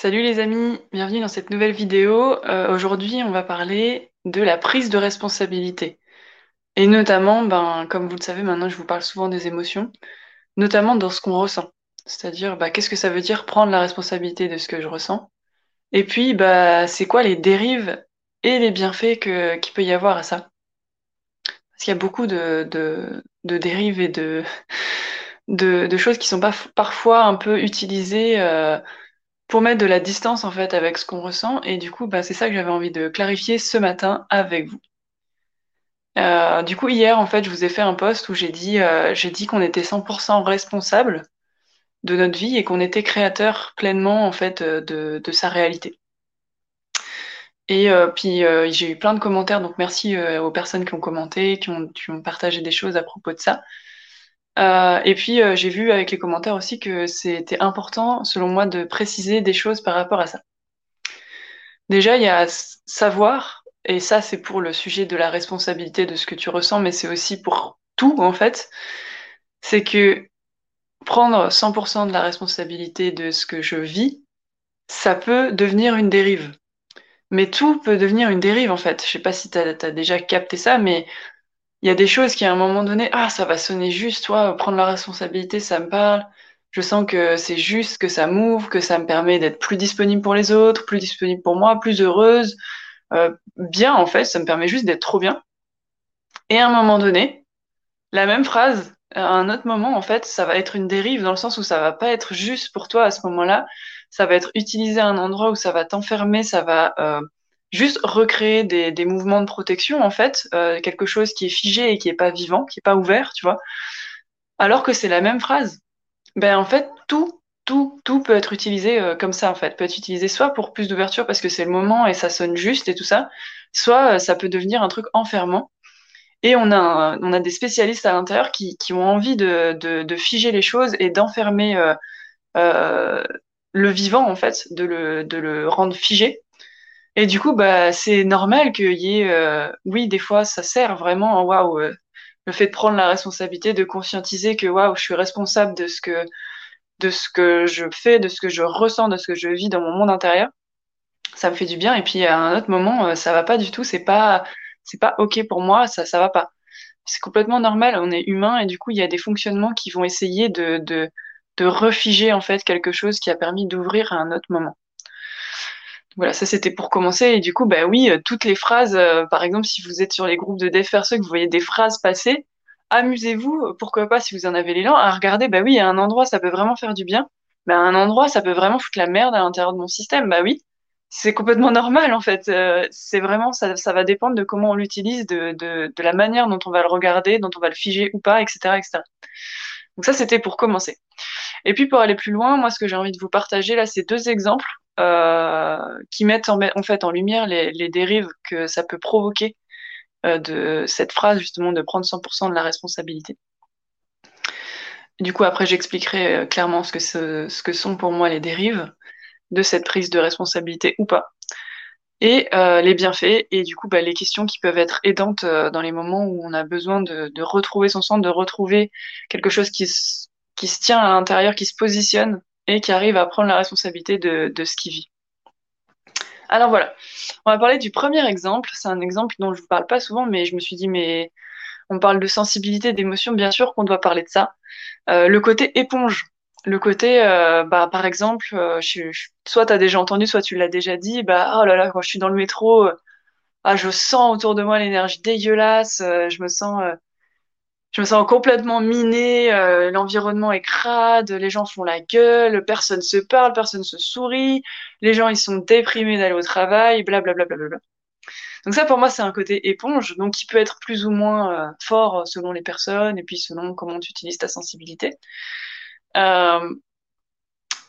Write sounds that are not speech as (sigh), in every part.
Salut les amis, bienvenue dans cette nouvelle vidéo. Euh, aujourd'hui, on va parler de la prise de responsabilité. Et notamment, ben, comme vous le savez, maintenant je vous parle souvent des émotions, notamment dans ce qu'on ressent. C'est-à-dire, bah, qu'est-ce que ça veut dire prendre la responsabilité de ce que je ressens? Et puis, bah, c'est quoi les dérives et les bienfaits qu'il peut y avoir à ça? Parce qu'il y a beaucoup de, dérives et (laughs) de, choses qui sont pas, parfois un peu utilisées. Euh, pour mettre de la distance en fait avec ce qu'on ressent. Et du coup, bah, c'est ça que j'avais envie de clarifier ce matin avec vous. Euh, du coup, hier, en fait, je vous ai fait un post où j'ai dit, euh, j'ai dit qu'on était 100% responsable de notre vie et qu'on était créateur pleinement en fait de, de sa réalité. Et euh, puis euh, j'ai eu plein de commentaires, donc merci euh, aux personnes qui ont commenté, qui ont partagé des choses à propos de ça. Euh, et puis euh, j'ai vu avec les commentaires aussi que c'était important, selon moi, de préciser des choses par rapport à ça. Déjà, il y a savoir, et ça c'est pour le sujet de la responsabilité de ce que tu ressens, mais c'est aussi pour tout en fait, c'est que prendre 100% de la responsabilité de ce que je vis, ça peut devenir une dérive. Mais tout peut devenir une dérive en fait. Je sais pas si tu as, déjà capté ça, mais il y a des choses qui à un moment donné, ah, ça va sonner juste, toi, prendre la responsabilité, ça me parle. Je sens que c'est juste, que ça m'ouvre, que ça me permet d'être plus disponible pour les autres, plus disponible pour moi, plus heureuse. Euh, bien, en fait, ça me permet juste d'être trop bien. Et à un moment donné, la même phrase, à un autre moment, en fait, ça va être une dérive dans le sens où ça va pas être juste pour toi à ce moment-là. Ça va être utilisé à un endroit où ça va t'enfermer, ça va euh, juste recréer des, des, mouvements de protection en fait, euh, quelque chose qui est figé et qui est pas vivant, qui est pas ouvert, tu vois. Alors que c'est la même phrase. Ben en fait tout tout tout peut être utilisé euh, comme ça en fait, peut être utilisé soit pour plus d'ouverture parce que c'est le moment et ça sonne juste et tout ça, soit euh, ça peut devenir un truc enfermant. Et on a on a des spécialistes à l'intérieur qui, qui ont envie de, de, de figer les choses et d'enfermer euh, le vivant en fait, de le de le rendre figé et du coup, bah, c'est normal qu'il y ait, euh, oui, des fois, ça sert vraiment, waouh, euh, le fait de prendre la responsabilité, de conscientiser que waouh, je suis responsable de ce que, de ce que je fais, de ce que je ressens, de ce que je vis dans mon monde intérieur. Ça me fait du bien. Et puis à un autre moment, euh, ça va pas du tout. C'est pas, c'est pas ok pour moi. Ça, ça va pas. C'est complètement normal. On est humain et du coup, il y a des fonctionnements qui vont essayer de, de, de refiger en fait quelque chose qui a permis d'ouvrir à un autre moment. Voilà, ça c'était pour commencer. Et du coup, bah oui, euh, toutes les phrases, euh, par exemple, si vous êtes sur les groupes de dev que vous voyez des phrases passer, amusez-vous, euh, pourquoi pas, si vous en avez l'élan, à regarder, bah oui, à un endroit, ça peut vraiment faire du bien. Bah, à un endroit, ça peut vraiment foutre la merde à l'intérieur de mon système. Bah oui, c'est complètement (laughs) normal, en fait. c'est vraiment, ça, ça va dépendre de comment on l'utilise, de, de, de la manière dont on va le regarder, dont on va le figer ou pas, etc., etc. Donc ça, c'était pour commencer. Et puis pour aller plus loin, moi, ce que j'ai envie de vous partager là, c'est deux exemples qui mettent en, fait en lumière les, dérives que ça peut provoquer euh, de cette phrase justement de prendre 100% de la responsabilité. Du coup, après, j'expliquerai euh, clairement ce que, sont pour moi les dérives de cette prise de responsabilité ou pas et euh, les bienfaits et du coup bah, les questions qui peuvent être aidantes euh, dans les moments où on a besoin de, de, retrouver son centre, de retrouver quelque chose qui, qui se tient à l'intérieur, qui se positionne et qui arrive à prendre la responsabilité de, ce qu'il vit. Alors voilà, on va parler du premier exemple. C'est un exemple dont je ne vous parle pas souvent, mais je me suis dit, mais on parle de sensibilité, d'émotion, bien sûr qu'on doit parler de ça. Euh, le côté éponge. Le côté, euh, bah, par exemple, euh, soit tu as déjà entendu, soit tu l'as déjà dit, bah, oh là là, quand je suis dans le métro, ah, je sens autour de moi l'énergie dégueulasse, je me sens je me sens complètement minée, euh, l'environnement est crade, les gens font la gueule, personne se parle, personne se sourit, les gens ils sont déprimés d'aller au travail, blablabla. Bla, bla, bla, donc ça pour moi c'est un côté éponge, donc qui peut être plus ou moins euh, fort selon les personnes et puis selon comment tu utilises ta sensibilité. Euh,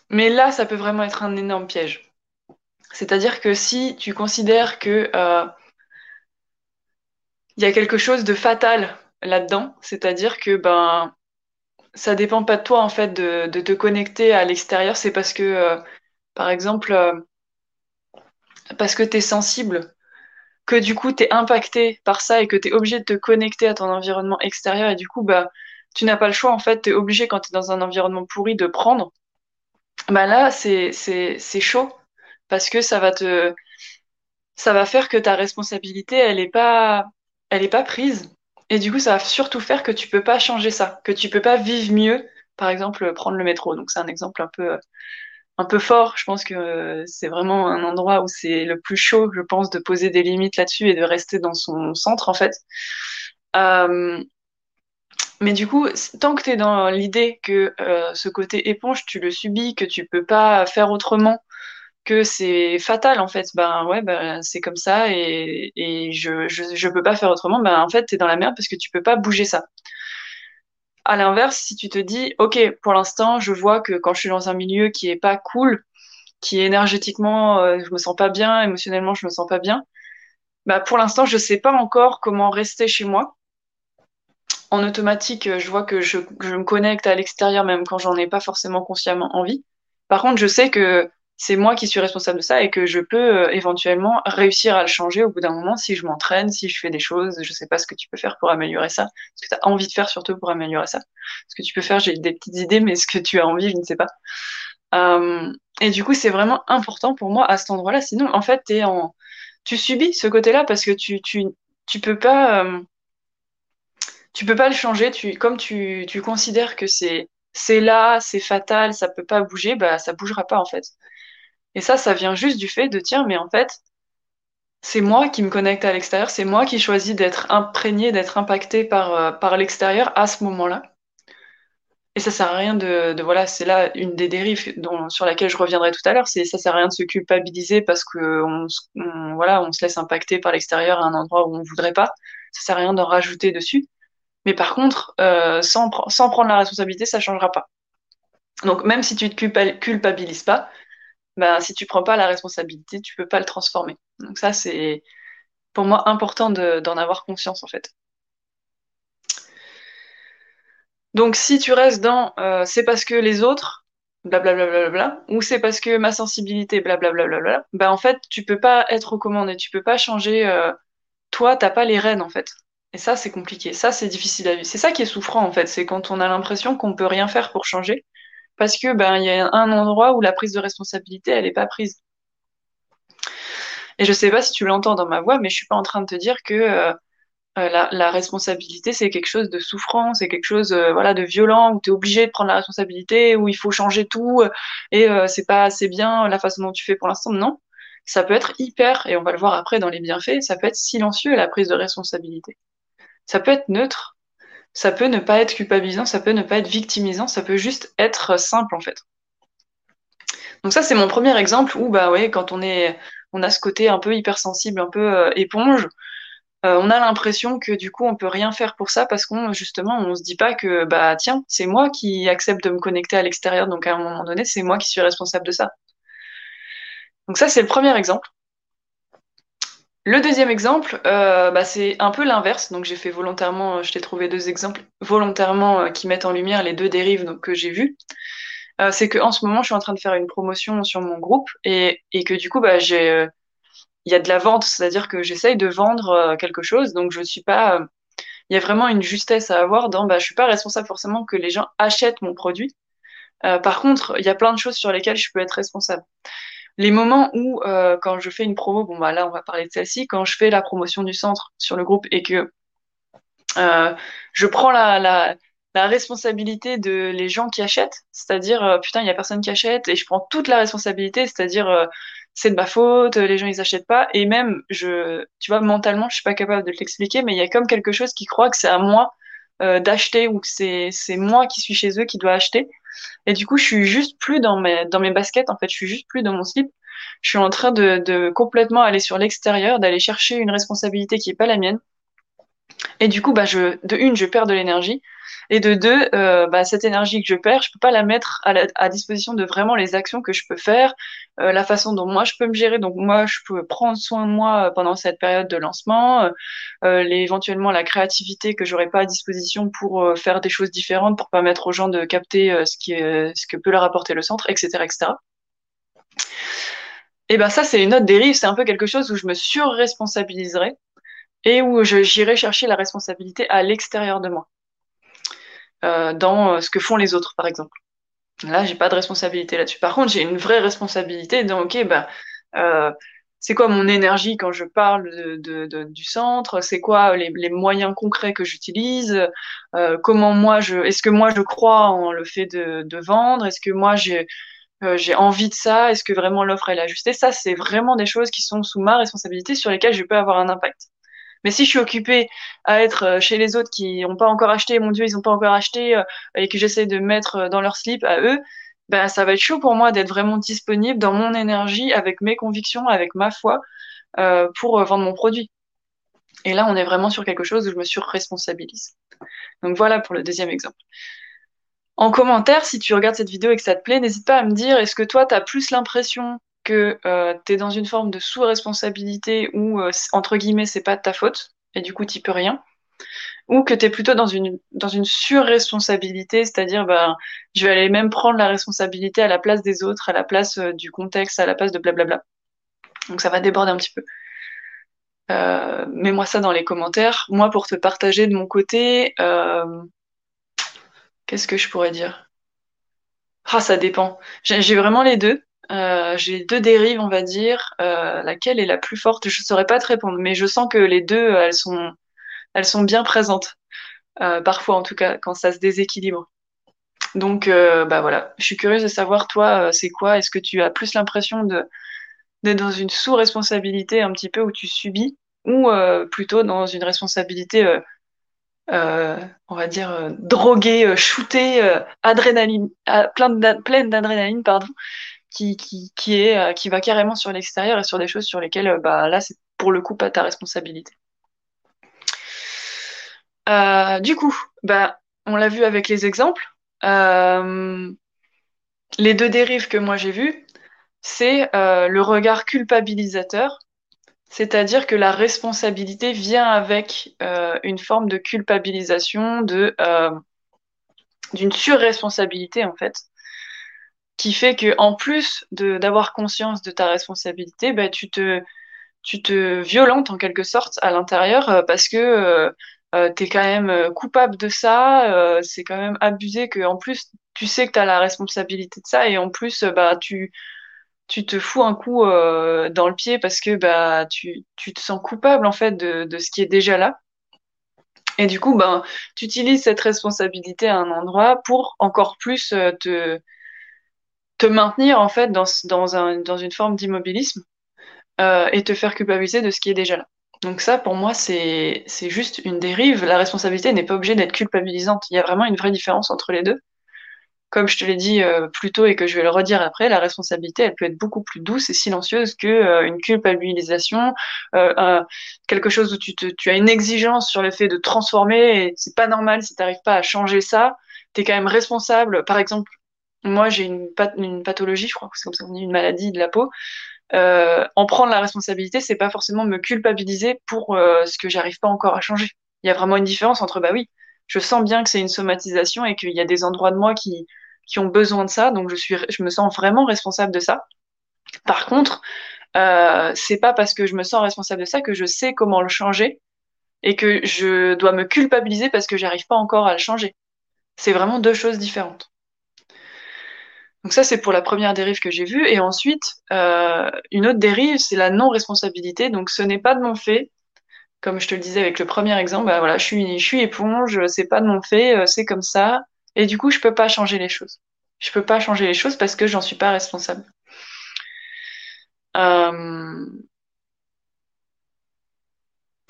mais là ça peut vraiment être un énorme piège. C'est-à-dire que si tu considères que euh, il y a quelque chose de fatal là-dedans, c'est-à-dire que ben ça dépend pas de toi en fait de, de te connecter à l'extérieur, c'est parce que euh, par exemple euh, parce que tu es sensible que du coup tu es impacté par ça et que tu es obligé de te connecter à ton environnement extérieur et du coup bah tu n'as pas le choix en fait, tu es obligé quand tu es dans un environnement pourri de prendre. Bah là c'est chaud parce que ça va te, ça va faire que ta responsabilité, elle est pas, elle pas prise. Et du coup, ça va surtout faire que tu peux pas changer ça, que tu peux pas vivre mieux. Par exemple, prendre le métro. Donc, c'est un exemple un peu, un peu fort. Je pense que c'est vraiment un endroit où c'est le plus chaud, je pense, de poser des limites là-dessus et de rester dans son centre, en fait. Euh, mais du coup, tant que tu es dans l'idée que euh, ce côté éponge, tu le subis, que tu peux pas faire autrement, que c'est fatal en fait, ben ouais, ben, c'est comme ça et, et je, je, je, peux pas faire autrement, ben en fait, tu es dans la merde parce que tu peux pas bouger ça. À l'inverse, si tu te dis, ok, pour l'instant, je vois que quand je suis dans un milieu qui est pas cool, qui énergétiquement, euh, je me sens pas bien, émotionnellement, je me sens pas bien, bah pour l'instant, je sais pas encore comment rester chez moi en automatique, je vois que je, je me connecte à l'extérieur même quand j'en ai pas forcément consciemment envie. Par contre, je sais que c'est moi qui suis responsable de ça et que je peux euh, éventuellement réussir à le changer au bout d'un moment si je m'entraîne, si je fais des choses. Je sais pas ce que tu peux faire pour améliorer ça, ce que tu as envie de faire surtout pour améliorer ça? Ce que tu peux faire, j'ai des petites idées, mais ce que tu as envie, je ne sais pas. Euh, et du coup, c'est vraiment important pour moi à cet endroit-là. Sinon, en fait, en... tu subis ce côté-là parce que tu, tu, tu peux pas. Euh, peux pas le changer. Tu, comme tu, tu considères que c'est c'est là, c'est fatal, ça peut pas bouger, bah ça bougera pas en fait. Et ça, ça vient juste du fait de dire, mais en fait, c'est moi qui me connecte à l'extérieur, c'est moi qui choisis d'être imprégné, d'être impacté par, euh, par l'extérieur à ce moment-là. Et ça sert à rien de, voilà, c'est là une des dérives dont, sur laquelle je reviendrai tout à l'heure, c'est ça sert à rien de se culpabiliser parce que on, voilà, on se laisse impacter par l'extérieur à un endroit où on voudrait pas. Ça sert à rien d'en rajouter dessus. Mais par contre, euh, sans, sans prendre la responsabilité, ça changera pas. Donc même si tu te culpabilises pas, ben, si tu prends pas la responsabilité, tu peux pas le transformer. Donc ça, c'est pour moi important d'en avoir conscience en fait. Donc si tu restes dans euh, c'est parce que les autres, blablabla, ou c'est parce que ma sensibilité, blablabla, ben en fait tu peux pas être recommandé, tu peux pas changer. Euh, toi, t'as pas les rênes en fait. Et ça, c'est compliqué. Ça, c'est difficile à vivre. C'est ça qui est souffrant, en fait. C'est quand on a l'impression qu'on peut rien faire pour changer. Parce que, ben, il y a un endroit où la prise de responsabilité, elle n'est pas prise. Et je sais pas si tu l'entends dans ma voix, mais je suis pas en train de te dire que euh, euh, la, responsabilité, c'est quelque chose de souffrant, c'est quelque chose euh, voilà, de violent, où tu es obligé de prendre la responsabilité, où il faut changer tout, et c'est pas assez bien la façon dont tu fais pour l'instant. Non, ça peut être hyper, et on va le voir après dans les bienfaits, ça peut être silencieux la prise de responsabilité. Ça peut être neutre, ça peut ne pas être culpabilisant, ça peut ne pas être victimisant, ça peut juste être simple en fait. Donc ça c'est mon premier exemple où bah ouais quand on est on a ce côté un peu hypersensible, un peu euh, éponge, euh, on a l'impression que du coup on peut rien faire pour ça parce qu'on justement on se dit pas que bah tiens c'est moi qui accepte de me connecter à l'extérieur donc à un moment donné c'est moi qui suis responsable de ça. Donc ça c'est le premier exemple. Le deuxième exemple, euh, bah, c'est un peu l'inverse. Donc j'ai fait volontairement, euh, je t'ai trouvé deux exemples volontairement euh, qui mettent en lumière les deux dérives que j'ai vues. C'est qu'en ce moment, je suis en train de faire une promotion sur mon groupe et, et que du coup, bah, j'ai, il y a de la vente, c'est-à-dire que j'essaye de vendre quelque chose. Donc je suis pas, il y a vraiment une justesse à avoir dans, bah, je suis pas responsable forcément que les gens achètent mon produit. par contre, il y a plein de choses sur lesquelles je peux être responsable les moments où, euh, quand je fais une promo, bon bah là on va parler de celle-ci, quand je fais la promotion du centre sur le groupe et que euh, je prends la, responsabilité de les gens qui achètent, c'est-à-dire euh, putain il y a personne qui achète et je prends toute la responsabilité, c'est-à-dire c'est de ma faute, les gens ils achètent pas et même je, tu vois mentalement je suis pas capable de l'expliquer, mais il y a comme quelque chose qui croit que c'est à moi d'acheter ou que c'est c'est moi qui suis chez eux qui dois acheter et du coup, je suis juste plus dans mes, dans mes baskets, en fait, je suis juste plus dans mon slip. Je suis en train de, de complètement aller sur l'extérieur, d'aller chercher une responsabilité qui est pas la mienne. Et du coup, bah, je, de une, je perds de l'énergie. Et de deux, euh, bah, cette énergie que je perds, je peux pas la mettre à, la, à disposition de vraiment les actions que je peux faire, euh, la façon dont moi je peux me gérer. Donc moi, je peux prendre soin de moi euh, pendant cette période de lancement, euh, euh, éventuellement la créativité que j'aurais pas à disposition pour faire des choses différentes, pour permettre aux gens de capter ce qui est, ce que peut leur apporter le centre, etc., etc. Et ben ça, c'est une autre dérive. C'est un peu quelque chose où je me surresponsabiliserai et où j'irai chercher la responsabilité à l'extérieur de moi. Euh, dans euh, ce que font les autres, par exemple. Là, j'ai pas de responsabilité là-dessus. Par contre, j'ai une vraie responsabilité dans, ok, bah, c'est quoi mon énergie quand je parle de, du centre, c'est quoi les, moyens concrets que j'utilise, comment moi je, est-ce que moi je crois en le fait de, vendre, est-ce que moi j'ai j'ai envie de ça, est-ce que vraiment l'offre est ajustée, ça c'est vraiment des choses qui sont sous ma responsabilité sur lesquelles je peux avoir un impact. Mais si je suis occupée à être euh, chez les autres qui n'ont pas encore acheté, mon Dieu, ils n'ont pas encore acheté, euh, et que j'essaie de mettre euh, dans leur slip à eux, ben ça va être chaud pour moi d'être vraiment disponible dans mon énergie, avec mes convictions, avec ma foi, pour vendre mon produit. Et là, on est vraiment sur quelque chose où je me surresponsabilise. Donc voilà pour le deuxième exemple. En commentaire, si tu regardes cette vidéo et que ça te plaît, n'hésite pas à me dire, est-ce que toi, tu as plus l'impression que euh, tu es dans une forme de sous-responsabilité ou, euh, entre guillemets, c'est pas ta faute, et du coup, tu peux rien, ou que tu es plutôt dans une, dans une sur-responsabilité, c'est-à-dire, ben, je vais aller même prendre la responsabilité à la place des autres, à la place euh, du contexte, à la place de blablabla. Donc ça va déborder un petit peu. Euh, Mets-moi ça dans les commentaires. Moi, pour te partager de mon côté, qu'est-ce que je pourrais dire? Ah, ça dépend. J'ai vraiment les deux. Euh, j'ai deux dérives, on va dire. Euh, laquelle est la plus forte? Je ne saurais pas te répondre, mais je sens que les deux, elles sont, elles sont bien présentes. Euh, parfois, en tout cas, quand ça se déséquilibre. Donc, bah voilà. Je suis curieuse de savoir, toi, c'est quoi? Est-ce que tu as plus l'impression d'être dans une sous-responsabilité un petit peu où tu subis, ou plutôt dans une responsabilité on va dire droguée, shootée, adrénaline, pleine d'adrénaline, pardon, qui, qui, qui, est, euh, qui va carrément sur l'extérieur et sur des choses sur lesquelles, euh, bah, là, c'est pour le coup pas ta responsabilité. Euh, du coup, bah, on l'a vu avec les exemples. les deux dérives que moi j'ai vues, c'est le regard culpabilisateur, c'est-à-dire que la responsabilité vient avec une forme de culpabilisation, de d'une surresponsabilité en fait, qui fait que en plus d'avoir conscience de ta responsabilité, bah, tu te tu te violentes en quelque sorte à l'intérieur euh, parce que euh, euh tu es quand même coupable de ça, euh, c'est quand même abusé que en plus tu sais que tu as la responsabilité de ça et en plus bah tu tu te fous un coup dans le pied parce que bah tu, tu te sens coupable en fait de, de ce qui est déjà là. Et du coup, ben, tu utilises cette responsabilité à un endroit pour encore plus te, te maintenir en fait dans, dans, un, dans une forme d'immobilisme euh, et te faire culpabiliser de ce qui est déjà là. Donc ça, pour moi, c'est juste une dérive. La responsabilité n'est pas obligée d'être culpabilisante. Il y a vraiment une vraie différence entre les deux. Comme je te l'ai dit euh, plus tôt et que je vais le redire après, la responsabilité, elle peut être beaucoup plus douce et silencieuse que euh, une culpabilisation, euh, quelque chose où tu, as une exigence sur le fait de transformer c'est pas normal si tu n'arrives pas à changer ça. Tu es quand même responsable. Par exemple, moi j'ai une, une, pathologie, je crois que c'est comme ça qu'on dit, une maladie de la peau. Euh, en prendre la responsabilité, c'est pas forcément me culpabiliser pour euh, ce que j'arrive pas encore à changer. Il y a vraiment une différence entre bah oui, je sens bien que c'est une somatisation et qu'il y a des endroits de moi qui, qui ont besoin de ça, donc je suis, je me sens vraiment responsable de ça. Par contre, euh, c'est pas parce que je me sens responsable de ça que je sais comment le changer et que je dois me culpabiliser parce que j'arrive pas encore à le changer. C'est vraiment deux choses différentes. Donc ça, c'est pour la première dérive que j'ai vue. Et ensuite, euh, une autre dérive, c'est la non-responsabilité. Donc ce n'est pas de mon fait. Comme je te le disais avec le premier exemple, bah voilà, je suis, je suis éponge, c'est pas de mon fait, euh, c'est comme ça. Et du coup, je peux pas changer les choses. Je peux pas changer les choses parce que j'en suis pas responsable. Euh...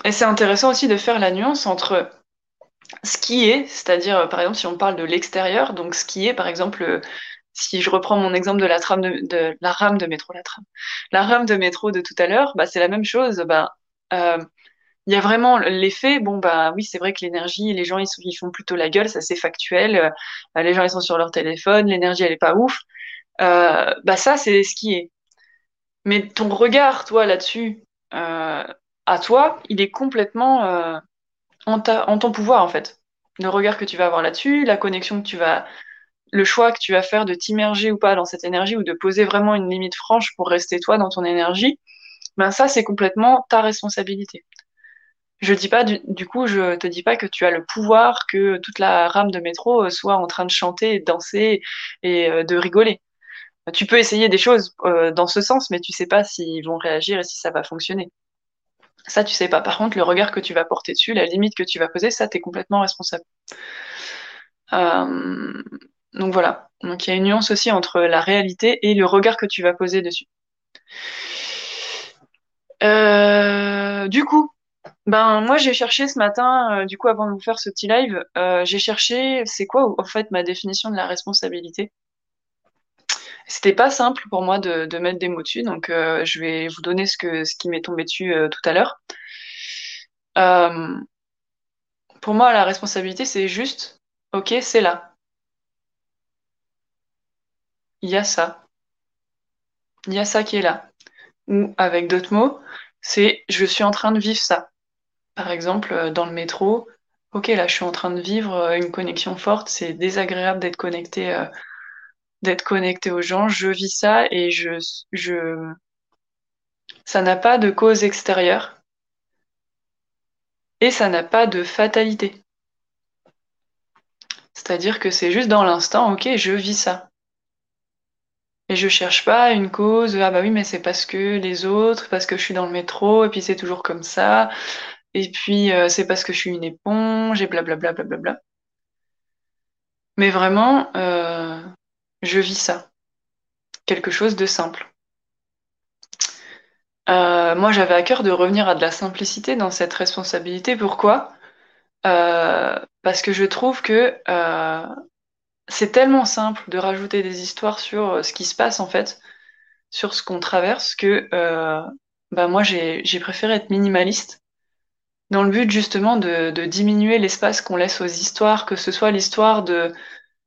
Et c'est intéressant aussi de faire la nuance entre ce qui est, c'est-à-dire par exemple si on parle de l'extérieur, donc ce qui est par exemple si je reprends mon exemple de la de, rame de métro, la de métro de tout à l'heure, bah, c'est la même chose. Bah, euh, il y a vraiment l'effet, bon bah oui, c'est vrai que l'énergie, les gens ils, font plutôt la gueule, ça c'est factuel. Euh, les gens ils sont sur leur téléphone, l'énergie elle est pas ouf. Euh, bah ça c'est ce qui est. Mais ton regard, toi là-dessus, à toi, il est complètement en, en ton pouvoir en fait. Le regard que tu vas avoir là-dessus, la connexion que tu vas le choix que tu vas faire de t'immerger ou pas dans cette énergie ou de poser vraiment une limite franche pour rester toi dans ton énergie, ben ça c'est complètement ta responsabilité. Je dis pas du, coup, je te dis pas que tu as le pouvoir que toute la rame de métro euh, soit en train de chanter, de danser et euh, de rigoler. Tu peux essayer des choses euh, dans ce sens, mais tu sais pas s'ils vont réagir et si ça va fonctionner. Ça, tu sais pas. Par contre, le regard que tu vas porter dessus, la limite que tu vas poser, ça, tu es complètement responsable. Donc voilà. Donc il y a une nuance aussi entre la réalité et le regard que tu vas poser dessus. Euh, du coup, ben moi j'ai cherché ce matin, euh, du coup avant de vous faire ce petit live, j'ai cherché c'est quoi en fait ma définition de la responsabilité? C'était pas simple pour moi de, mettre des mots dessus, donc euh, je vais vous donner ce, ce qui m'est tombé dessus euh, tout à l'heure. Euh, pour moi, la responsabilité, c'est juste, ok, c'est là. Il y a ça. Il y a ça qui est là. Ou avec d'autres mots, c'est je suis en train de vivre ça. Par exemple, dans le métro, ok, là, je suis en train de vivre une connexion forte, c'est désagréable d'être connecté d'être connecté aux gens. Je vis ça et je, je, ça n'a pas de cause extérieure et ça n'a pas de fatalité. C'est-à-dire que c'est juste dans l'instant, ok, je vis ça. Et je cherche pas une cause, ah bah oui, mais c'est parce que les autres, parce que je suis dans le métro, et puis c'est toujours comme ça, et puis euh, c'est parce que je suis une éponge, et blablabla, blablabla. Mais vraiment, euh, je vis ça. Quelque chose de simple. Euh, moi, j'avais à cœur de revenir à de la simplicité dans cette responsabilité. Pourquoi? Parce que je trouve que c'est tellement simple de rajouter des histoires sur ce qui se passe en fait, sur ce qu'on traverse, que bah, moi, j'ai préféré être minimaliste dans le but justement de diminuer l'espace qu'on laisse aux histoires, que ce soit l'histoire de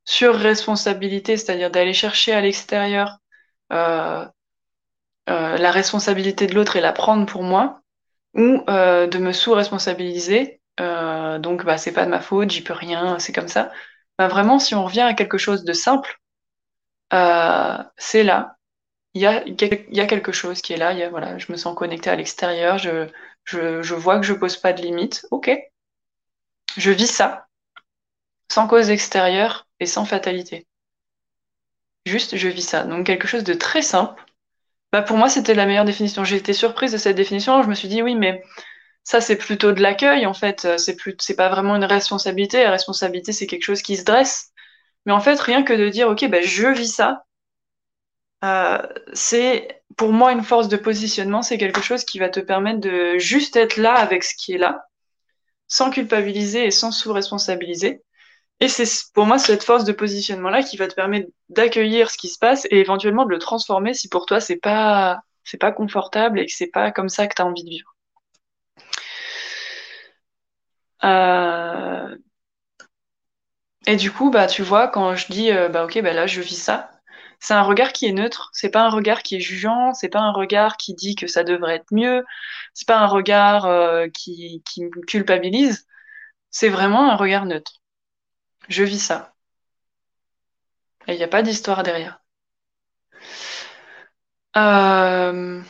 sur responsabilité, c'est-à-dire d'aller chercher à l'extérieur euh, euh, la responsabilité de l'autre et la prendre pour moi, ou euh, de me sous-responsabiliser. donc, bah, c'est pas de ma faute, j'y peux rien, c'est comme ça. Bah, vraiment, si on revient à quelque chose de simple, c'est là. Il y a, quelque chose qui est là. Je me sens connectée à l'extérieur. Je, vois que je pose pas de limites. Ok. Je vis ça sans cause extérieure et sans fatalité. Juste, je vis ça. Donc quelque chose de très simple. Bah, pour moi, c'était la meilleure définition. J'ai été surprise de cette définition. Je me suis dit, oui, mais ça, c'est plutôt de l'accueil, en fait. C'est plus, c'est pas vraiment une responsabilité. La responsabilité, c'est quelque chose qui se dresse. Mais en fait, rien que de dire, OK, bah, je vis ça, euh, c'est pour moi une force de positionnement. C'est quelque chose qui va te permettre de juste être là avec ce qui est là, sans culpabiliser et sans sous-responsabiliser. Et c'est pour moi cette force de positionnement-là qui va te permettre d'accueillir ce qui se passe et éventuellement de le transformer si pour toi c'est pas c'est pas confortable et que c'est pas comme ça que tu as envie de vivre. Euh, et du coup, bah tu vois, quand je dis euh, bah ok, bah là je vis ça, c'est un regard qui est neutre, c'est pas un regard qui est jugeant, c'est pas un regard qui dit que ça devrait être mieux, c'est pas un regard euh, qui, qui me culpabilise, c'est vraiment un regard neutre. Je vis ça. Et il n'y a pas d'histoire derrière. Euh,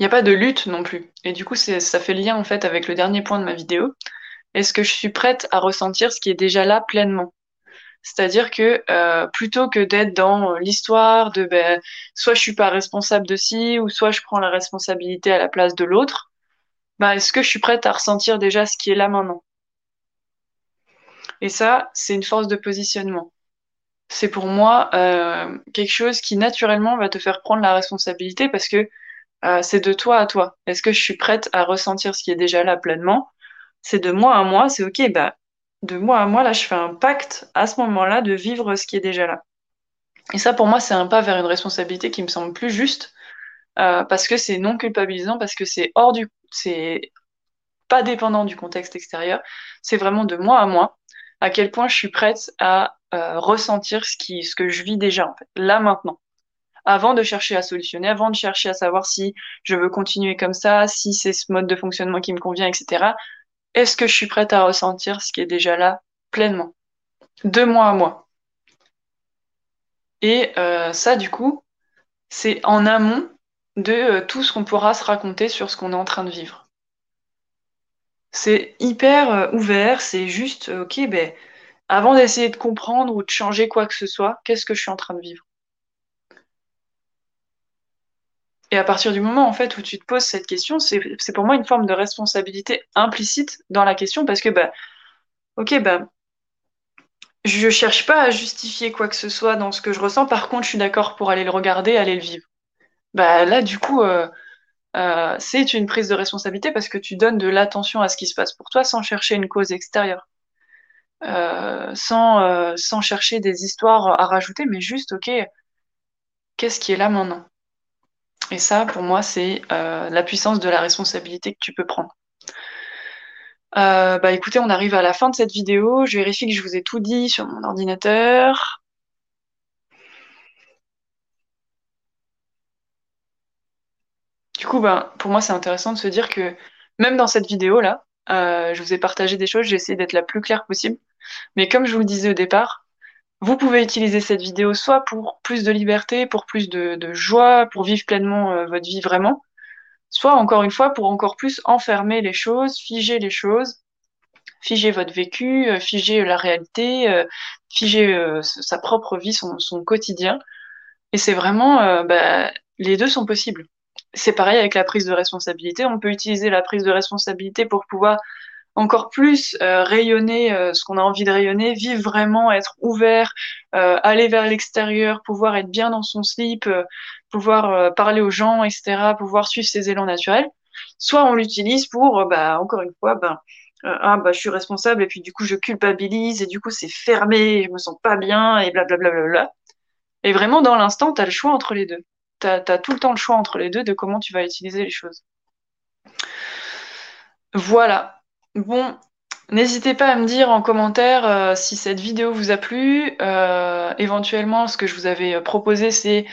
n'y a pas de lutte non plus. Et du coup, ça fait lien en fait avec le dernier point de ma vidéo. Est-ce que je suis prête à ressentir ce qui est déjà là pleinement? C'est-à-dire que euh, plutôt que d'être dans l'histoire de ben, soit je suis pas responsable de ci, ou soit je prends la responsabilité à la place de l'autre, bah, est-ce que je suis prête à ressentir déjà ce qui est là maintenant? Et ça, c'est une force de positionnement. C'est pour moi euh, quelque chose qui naturellement va te faire prendre la responsabilité parce que euh, c'est de toi à toi. Est-ce que je suis prête à ressentir ce qui est déjà là pleinement? C'est de moi à moi, c'est ok, bah, de moi à moi, là, je fais un pacte à ce moment-là de vivre ce qui est déjà là. Et ça, pour moi, c'est un pas vers une responsabilité qui me semble plus juste euh, parce que c'est non culpabilisant, parce que c'est hors du, c'est pas dépendant du contexte extérieur, c'est vraiment de moi à moi, à quel point je suis prête à euh, ressentir ce qui, ce que je vis déjà là maintenant, avant de chercher à solutionner, avant de chercher à savoir si je veux continuer comme ça, si c'est ce mode de fonctionnement qui me convient, etc. Est-ce que je suis prête à ressentir ce qui est déjà là pleinement, de moi à moi? Et euh, ça, du coup, c'est en amont de euh, tout ce qu'on pourra se raconter sur ce qu'on est en train de vivre. C'est hyper euh, ouvert, c'est juste, ok, ben, avant d'essayer de comprendre ou de changer quoi que ce soit, qu'est-ce que je suis en train de vivre? Et à partir du moment en fait où tu te poses cette question, c'est pour moi une forme de responsabilité implicite dans la question parce que bah ok bah je cherche pas à justifier quoi que ce soit dans ce que je ressens. Par contre, je suis d'accord pour aller le regarder, aller le vivre. Bah là du coup euh, euh, c'est une prise de responsabilité parce que tu donnes de l'attention à ce qui se passe pour toi sans chercher une cause extérieure. Euh, sans, sans chercher des histoires à rajouter, mais juste, ok, qu'est-ce qui est là maintenant? Et ça, pour moi, c'est euh, la puissance de la responsabilité que tu peux prendre. bah écoutez, on arrive à la fin de cette vidéo. Je vérifie que je vous ai tout dit sur mon ordinateur. Du coup, bah, pour moi, c'est intéressant de se dire que même dans cette vidéo-là, je vous ai partagé des choses, j'ai essayé d'être la plus claire possible. Mais comme je vous le disais au départ, vous pouvez utiliser cette vidéo soit pour plus de liberté, pour plus de, joie, pour vivre pleinement euh, votre vie vraiment, soit encore une fois pour encore plus enfermer les choses, figer les choses, figer votre vécu, euh, figer la réalité, euh, figer sa propre vie, son, quotidien. Et c'est vraiment, bah, les deux sont possibles. C'est pareil avec la prise de responsabilité. On peut utiliser la prise de responsabilité pour pouvoir encore plus euh, rayonner euh, ce qu'on a envie de rayonner, vivre vraiment, être ouvert, euh, aller vers l'extérieur, pouvoir être bien dans son slip, pouvoir parler aux gens, etc., pouvoir suivre ses élans naturels. Soit on l'utilise pour, bah, encore une fois, bah, ah, bah, je suis responsable et puis du coup je culpabilise et du coup c'est fermé, je me sens pas bien et blablabla. Bla, et vraiment dans l'instant, tu as le choix entre les deux. Tu as tout le temps le choix entre les deux de comment tu vas utiliser les choses. Voilà, Bon, n'hésitez pas à me dire en commentaire euh, si cette vidéo vous a plu. Euh, éventuellement, ce que je vous avais euh, proposé, c'est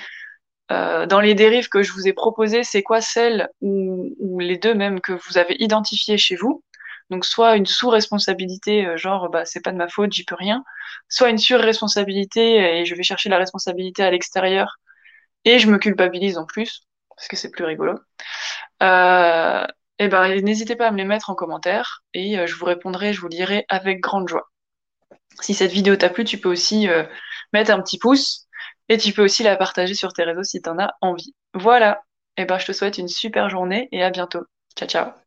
dans les dérives que je vous ai proposées, c'est quoi celle ou, les deux même que vous avez identifiées chez vous. Donc soit une sous-responsabilité, genre bah c'est pas de ma faute, j'y peux rien, soit une sur-responsabilité et je vais chercher la responsabilité à l'extérieur et je me culpabilise en plus parce que c'est plus rigolo. Euh, eh ben, n'hésitez pas à me les mettre en commentaire et euh, je vous répondrai, je vous lirai avec grande joie. Si cette vidéo t'a plu, tu peux aussi euh, mettre un petit pouce et tu peux aussi la partager sur tes réseaux si tu en as envie. Voilà, eh ben, je te souhaite une super journée et à bientôt. Ciao, ciao